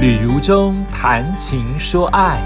旅如中谈情说爱，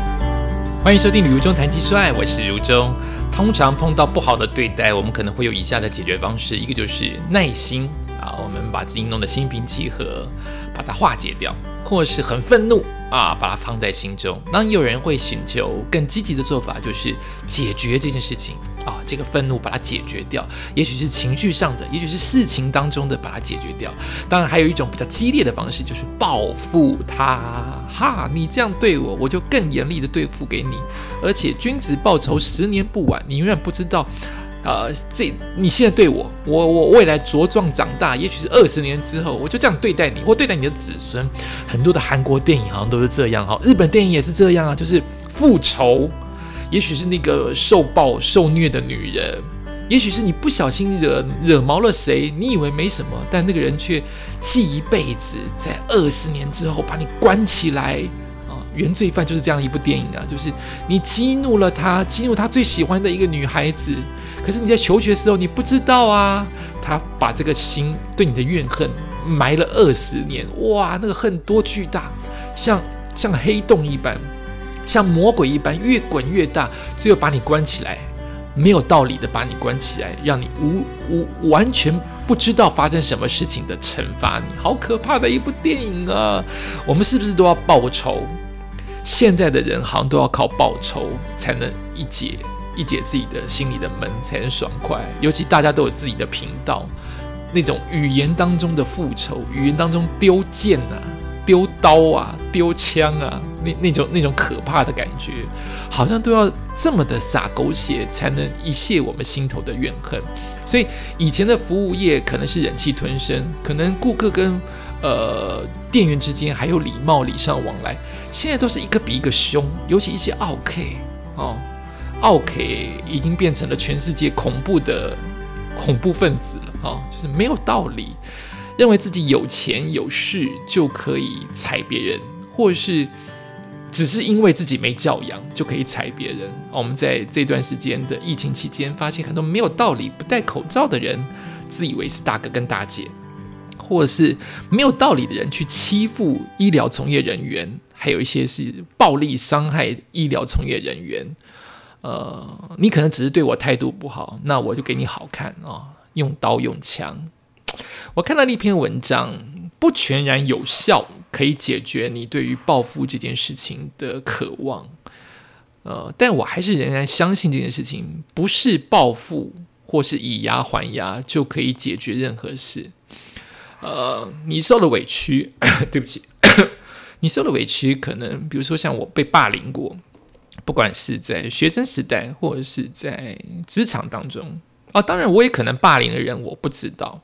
欢迎收听《旅如中谈情说爱》，我是如中。通常碰到不好的对待，我们可能会有以下的解决方式：一个就是耐心啊，我们把自己弄得心平气和，把它化解掉；或是很愤怒啊，把它放在心中。那有人会寻求更积极的做法，就是解决这件事情。啊，这个愤怒把它解决掉，也许是情绪上的，也许是事情当中的把它解决掉。当然，还有一种比较激烈的方式，就是报复他。哈，你这样对我，我就更严厉的对付给你。而且，君子报仇，十年不晚。你永远不知道，呃，这你现在对我，我我未来茁壮长大，也许是二十年之后，我就这样对待你，或对待你的子孙。很多的韩国电影好像都是这样，哈，日本电影也是这样啊，就是复仇。也许是那个受暴受虐的女人，也许是你不小心惹惹毛了谁，你以为没什么，但那个人却记一辈子，在二十年之后把你关起来啊！原罪犯就是这样一部电影啊，就是你激怒了他，激怒他最喜欢的一个女孩子，可是你在求学的时候你不知道啊，他把这个心对你的怨恨埋了二十年，哇，那个恨多巨大，像像黑洞一般。像魔鬼一般越滚越大，最后把你关起来，没有道理的把你关起来，让你无无完全不知道发生什么事情的惩罚你，好可怕的一部电影啊！我们是不是都要报仇？现在的人好像都要靠报仇才能一解一解自己的心里的闷，才能爽快。尤其大家都有自己的频道，那种语言当中的复仇，语言当中丢剑啊。丢刀啊，丢枪啊，那那种那种可怕的感觉，好像都要这么的洒狗血，才能一泄我们心头的怨恨。所以以前的服务业可能是忍气吞声，可能顾客跟呃店员之间还有礼貌礼尚往来，现在都是一个比一个凶，尤其一些奥 K 哦，奥 K 已经变成了全世界恐怖的恐怖分子了啊，就是没有道理。认为自己有钱有势就可以踩别人，或是只是因为自己没教养就可以踩别人。我们在这段时间的疫情期间，发现很多没有道理不戴口罩的人，自以为是大哥跟大姐，或是没有道理的人去欺负医疗从业人员，还有一些是暴力伤害医疗从业人员。呃，你可能只是对我态度不好，那我就给你好看啊，用刀用枪。我看到那篇文章，不全然有效，可以解决你对于报复这件事情的渴望。呃，但我还是仍然相信这件事情不是报复或是以牙还牙就可以解决任何事。呃，你受了委屈，对不起，你受了委屈，可能比如说像我被霸凌过，不管是在学生时代或者是在职场当中啊，当然我也可能霸凌的人，我不知道。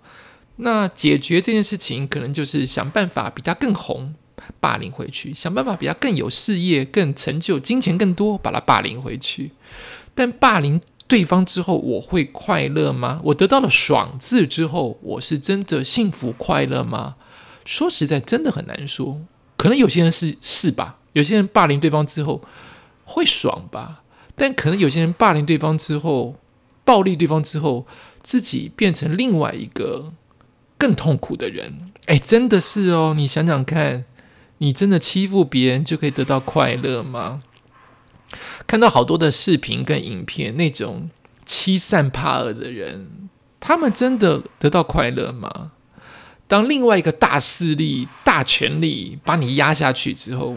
那解决这件事情，可能就是想办法比他更红，霸凌回去；想办法比他更有事业、更成就、金钱更多，把他霸凌回去。但霸凌对方之后，我会快乐吗？我得到了爽字之后，我是真的幸福快乐吗？说实在，真的很难说。可能有些人是是吧？有些人霸凌对方之后会爽吧？但可能有些人霸凌对方之后，暴力对方之后，自己变成另外一个。更痛苦的人，哎，真的是哦！你想想看，你真的欺负别人就可以得到快乐吗？看到好多的视频跟影片，那种欺善怕恶的人，他们真的得到快乐吗？当另外一个大势力、大权力把你压下去之后，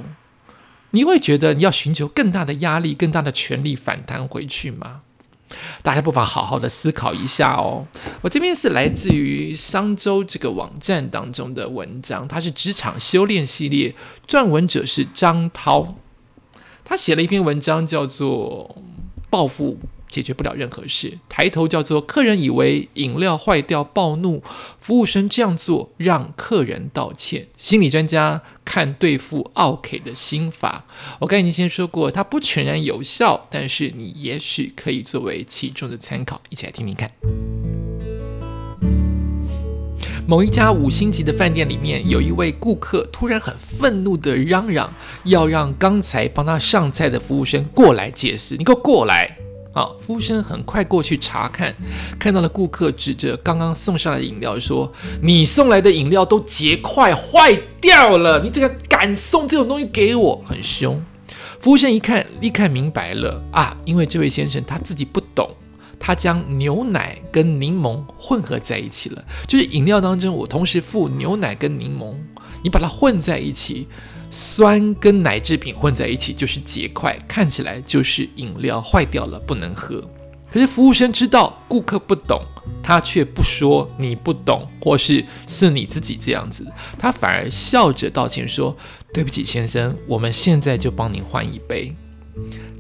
你会觉得你要寻求更大的压力、更大的权力反弹回去吗？大家不妨好好的思考一下哦。我这边是来自于商周这个网站当中的文章，它是职场修炼系列，撰文者是张涛，他写了一篇文章叫做《报复》。解决不了任何事。抬头叫做客人以为饮料坏掉暴怒，服务生这样做让客人道歉。心理专家看对付奥 K 的心法，我刚才已经先说过，它不全然有效，但是你也许可以作为其中的参考，一起来听听看。某一家五星级的饭店里面，有一位顾客突然很愤怒的嚷嚷，要让刚才帮他上菜的服务生过来解释，你给我过来。好，服务生很快过去查看，看到了顾客指着刚刚送上来的饮料说：“你送来的饮料都结块坏掉了，你这个敢送这种东西给我，很凶。服务生一看，立刻明白了啊，因为这位先生他自己不懂，他将牛奶跟柠檬混合在一起了。就是饮料当中，我同时附牛奶跟柠檬，你把它混在一起，酸跟奶制品混在一起就是结块，看起来就是饮料坏掉了，不能喝。可是服务生知道顾客不懂，他却不说你不懂，或是是你自己这样子，他反而笑着道歉说：“对不起，先生，我们现在就帮您换一杯。”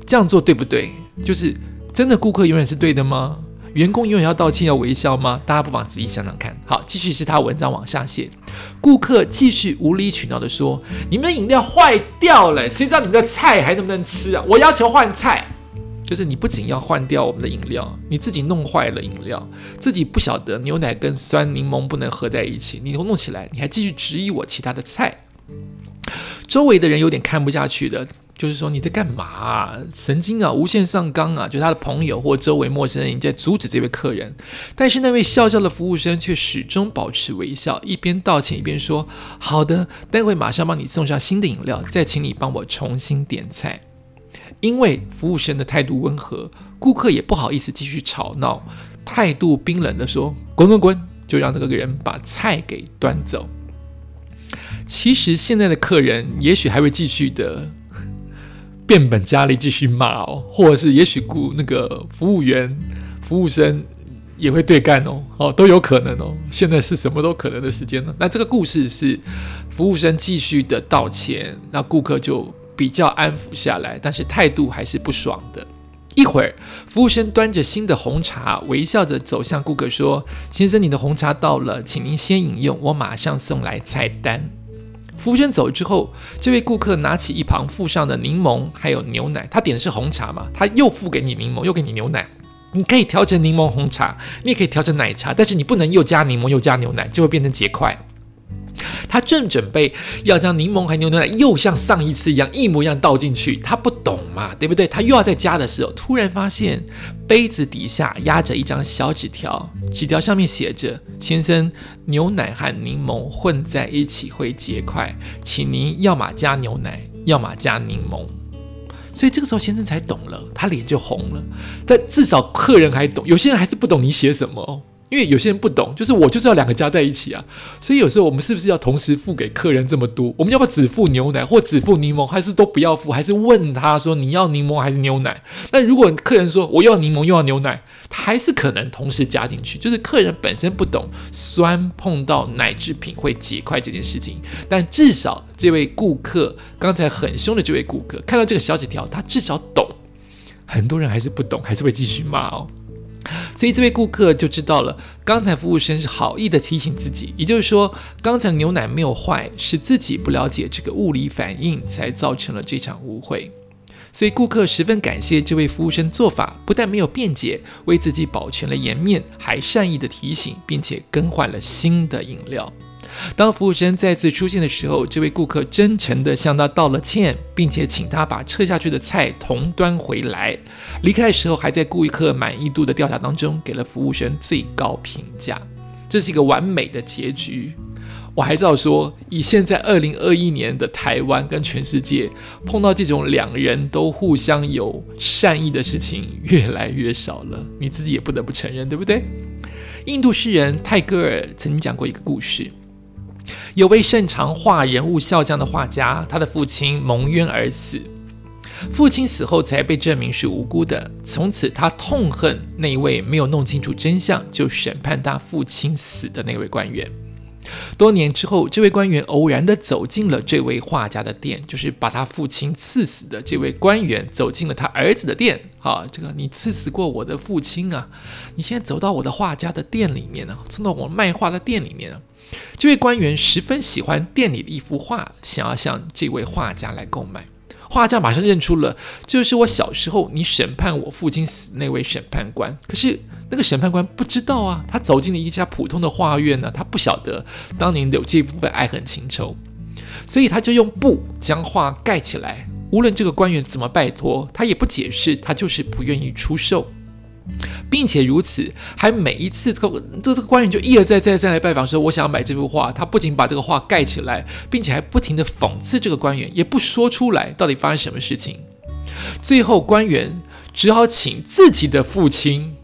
这样做对不对？就是真的顾客永远是对的吗？员工永远要道歉要微笑吗？大家不妨仔细想想看。好，继续是他文章往下写，顾客继续无理取闹的说：“你们的饮料坏掉了，谁知道你们的菜还能不能吃啊？我要求换菜。”就是你不仅要换掉我们的饮料，你自己弄坏了饮料，自己不晓得牛奶跟酸柠檬不能合在一起，你都弄起来，你还继续质疑我其他的菜。周围的人有点看不下去的，就是说你在干嘛？神经啊，无限上纲啊！就他的朋友或周围陌生人在阻止这位客人，但是那位笑笑的服务生却始终保持微笑，一边道歉一边说：“好的，待会马上帮你送上新的饮料，再请你帮我重新点菜。”因为服务生的态度温和，顾客也不好意思继续吵闹，态度冰冷的说：“滚滚滚！”就让那个人把菜给端走。其实现在的客人也许还会继续的变本加厉，继续骂哦，或者是也许顾那个服务员、服务生也会对干哦，哦都有可能哦。现在是什么都可能的时间呢？那这个故事是服务生继续的道歉，那顾客就。比较安抚下来，但是态度还是不爽的。一会儿，服务生端着新的红茶，微笑着走向顾客说：“先生，你的红茶到了，请您先饮用，我马上送来菜单。”服务生走之后，这位顾客拿起一旁附上的柠檬还有牛奶，他点的是红茶嘛？他又付给你柠檬，又给你牛奶。你可以调成柠檬红茶，你也可以调成奶茶，但是你不能又加柠檬又加牛奶，就会变成结块。他正准备要将柠檬和牛奶又像上一次一样一模一样倒进去，他不懂嘛，对不对？他又要再加的时候，突然发现杯子底下压着一张小纸条，纸条上面写着：“先生，牛奶和柠檬混在一起会结块，请您要么加牛奶，要么加柠檬。”所以这个时候先生才懂了，他脸就红了。但至少客人还懂，有些人还是不懂你写什么。因为有些人不懂，就是我就是要两个加在一起啊，所以有时候我们是不是要同时付给客人这么多？我们要不要只付牛奶或只付柠檬，还是都不要付？还是问他说你要柠檬还是牛奶？那如果客人说我要柠檬又要牛奶，他还是可能同时加进去。就是客人本身不懂酸碰到奶制品会结块这件事情，但至少这位顾客刚才很凶的这位顾客看到这个小纸条，他至少懂。很多人还是不懂，还是会继续骂哦。所以这位顾客就知道了，刚才服务生是好意的提醒自己，也就是说，刚才的牛奶没有坏，是自己不了解这个物理反应才造成了这场误会。所以顾客十分感谢这位服务生做法，不但没有辩解，为自己保全了颜面，还善意的提醒，并且更换了新的饮料。当服务生再次出现的时候，这位顾客真诚地向他道了歉，并且请他把撤下去的菜同端回来。离开的时候，还在顾客满意度的调查当中给了服务生最高评价。这是一个完美的结局。我还是要说，以现在二零二一年的台湾跟全世界，碰到这种两人都互相有善意的事情越来越少了。你自己也不得不承认，对不对？印度诗人泰戈尔曾经讲过一个故事。有位擅长画人物肖像的画家，他的父亲蒙冤而死。父亲死后才被证明是无辜的，从此他痛恨那一位没有弄清楚真相就审判他父亲死的那位官员。多年之后，这位官员偶然的走进了这位画家的店，就是把他父亲刺死的这位官员走进了他儿子的店。啊，这个你刺死过我的父亲啊！你现在走到我的画家的店里面呢，走到我卖画的店里面呢。这位官员十分喜欢店里的一幅画，想要向这位画家来购买。画家马上认出了，就是我小时候你审判我父亲死那位审判官。可是那个审判官不知道啊，他走进了一家普通的画院呢，他不晓得当年有这部分爱恨情仇，所以他就用布将画盖起来。无论这个官员怎么拜托，他也不解释，他就是不愿意出售。并且如此，还每一次这个这个官员就一而再再再来拜访说，我想要买这幅画。他不仅把这个画盖起来，并且还不停的讽刺这个官员，也不说出来到底发生什么事情。最后，官员只好请自己的父亲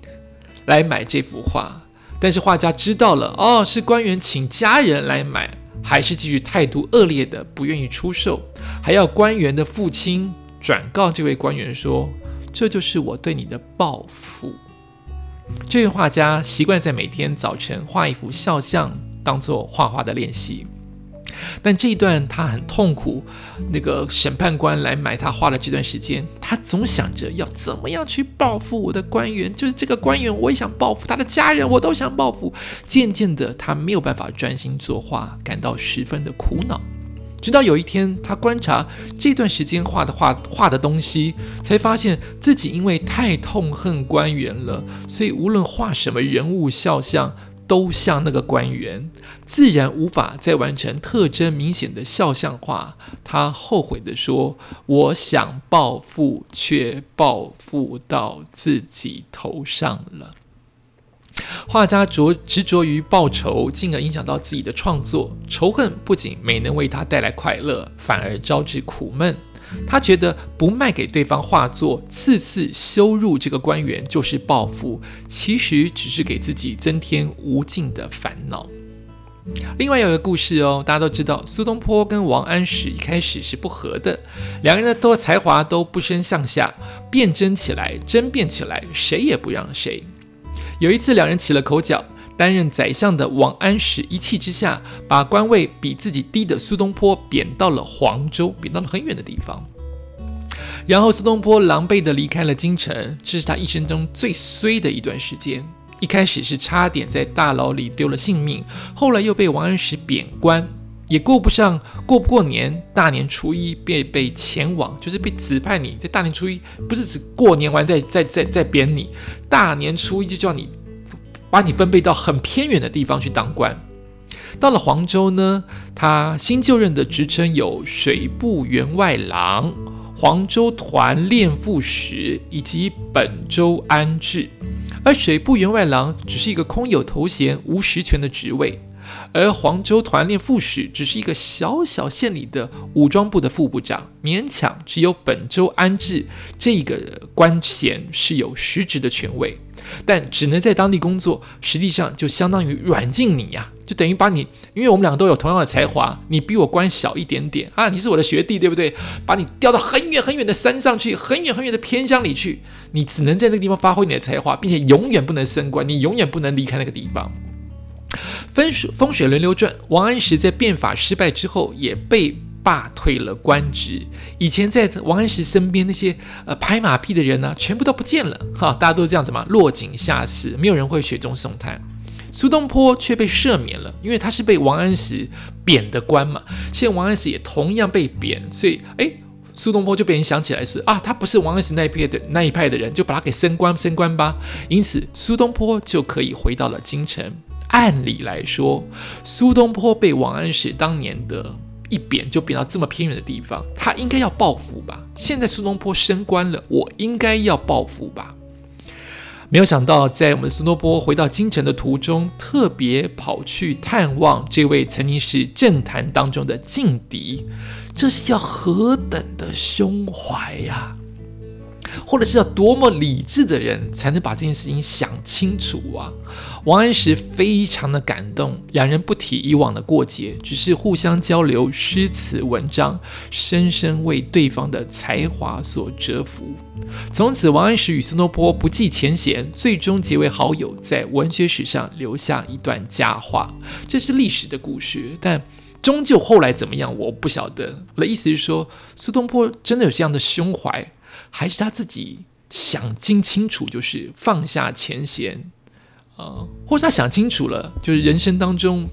来买这幅画。但是画家知道了，哦，是官员请家人来买，还是继续态度恶劣的不愿意出售，还要官员的父亲转告这位官员说，这就是我对你的报复。这位画家习惯在每天早晨画一幅肖像，当做画画的练习。但这一段他很痛苦。那个审判官来买他画的这段时间，他总想着要怎么样去报复我的官员，就是这个官员我也想报复他的家人，我都想报复。渐渐的，他没有办法专心作画，感到十分的苦恼。直到有一天，他观察这段时间画的画画的东西，才发现自己因为太痛恨官员了，所以无论画什么人物肖像，都像那个官员，自然无法再完成特征明显的肖像画。他后悔地说：“我想报复，却报复到自己头上了。”画家着执着于报仇，进而影响到自己的创作。仇恨不仅没能为他带来快乐，反而招致苦闷。他觉得不卖给对方画作，次次羞辱这个官员就是报复，其实只是给自己增添无尽的烦恼。另外有一个故事哦，大家都知道，苏东坡跟王安石一开始是不和的，两个人的都才华都不相向下，辩争起来，争辩起来，谁也不让谁。有一次，两人起了口角。担任宰相的王安石一气之下，把官位比自己低的苏东坡贬到了黄州，贬到了很远的地方。然后苏东坡狼狈地离开了京城，这是他一生中最衰的一段时间。一开始是差点在大牢里丢了性命，后来又被王安石贬官，也过不上过不过年，大年初一便被前往，就是被指派你在大年初一，不是指过年完再再再再贬你，大年初一就叫你。把你分配到很偏远的地方去当官。到了黄州呢，他新就任的职称有水部员外郎、黄州团练副使以及本州安置。而水部员外郎只是一个空有头衔、无实权的职位，而黄州团练副使只是一个小小县里的武装部的副部长，勉强只有本州安置这个官衔是有实职的权位。但只能在当地工作，实际上就相当于软禁你呀，就等于把你，因为我们两个都有同样的才华，你比我官小一点点啊，你是我的学弟，对不对？把你调到很远很远的山上去，很远很远的偏乡里去，你只能在那个地方发挥你的才华，并且永远不能升官，你永远不能离开那个地方。风水风水轮流转，王安石在变法失败之后，也被。罢退了官职，以前在王安石身边那些呃拍马屁的人呢，全部都不见了哈，大家都这样子嘛，落井下石，没有人会雪中送炭。苏东坡却被赦免了，因为他是被王安石贬的官嘛。现在王安石也同样被贬，所以哎，苏东坡就被人想起来是啊，他不是王安石那一派的那一派的人，就把他给升官升官吧。因此，苏东坡就可以回到了京城。按理来说，苏东坡被王安石当年的。一贬就贬到这么偏远的地方，他应该要报复吧？现在苏东坡升官了，我应该要报复吧？没有想到，在我们苏东坡回到京城的途中，特别跑去探望这位曾经是政坛当中的劲敌，这是要何等的胸怀呀！或者是要多么理智的人才能把这件事情想清楚啊？王安石非常的感动，两人不提以往的过节，只是互相交流诗词文章，深深为对方的才华所折服。从此，王安石与苏东坡不计前嫌，最终结为好友，在文学史上留下一段佳话。这是历史的故事，但终究后来怎么样，我不晓得。我的意思是说，苏东坡真的有这样的胸怀？还是他自己想清清楚，就是放下前嫌，啊，或者他想清楚了，就是人生当中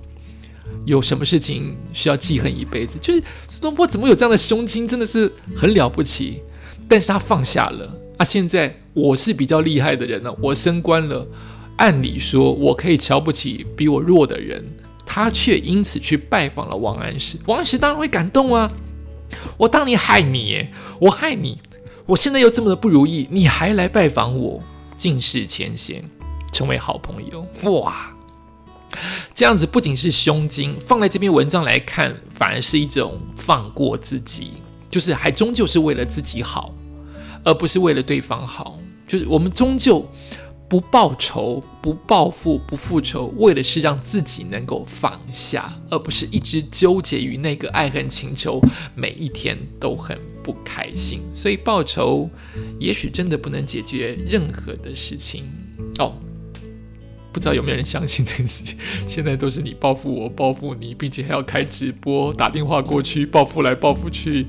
有什么事情需要记恨一辈子。就是苏东坡怎么有这样的胸襟，真的是很了不起。但是他放下了啊！现在我是比较厉害的人了，我升官了，按理说我可以瞧不起比我弱的人，他却因此去拜访了王安石。王安石当然会感动啊！我当年害你，我害你。我现在又这么的不如意，你还来拜访我？尽释前嫌，成为好朋友。哇！这样子不仅是胸襟，放在这篇文章来看，反而是一种放过自己，就是还终究是为了自己好，而不是为了对方好。就是我们终究不报仇、不报复、不复仇，为的是让自己能够放下，而不是一直纠结于那个爱恨情仇，每一天都很不开心。所以报仇也许真的不能解决任何的事情哦。不知道有没有人相信这件事情？现在都是你报复我，报复你，并且还要开直播、打电话过去报复来报复去，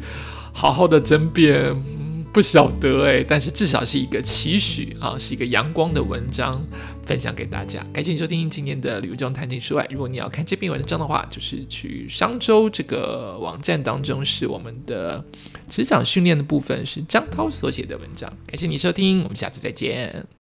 好好的争辩，不晓得哎。但是至少是一个期许啊，是一个阳光的文章，分享给大家。感谢你收听今天的《旅游中谈情说爱》。如果你要看这篇文章的话，就是去商周这个网站当中，是我们的职场训练的部分，是张涛所写的文章。感谢你收听，我们下次再见。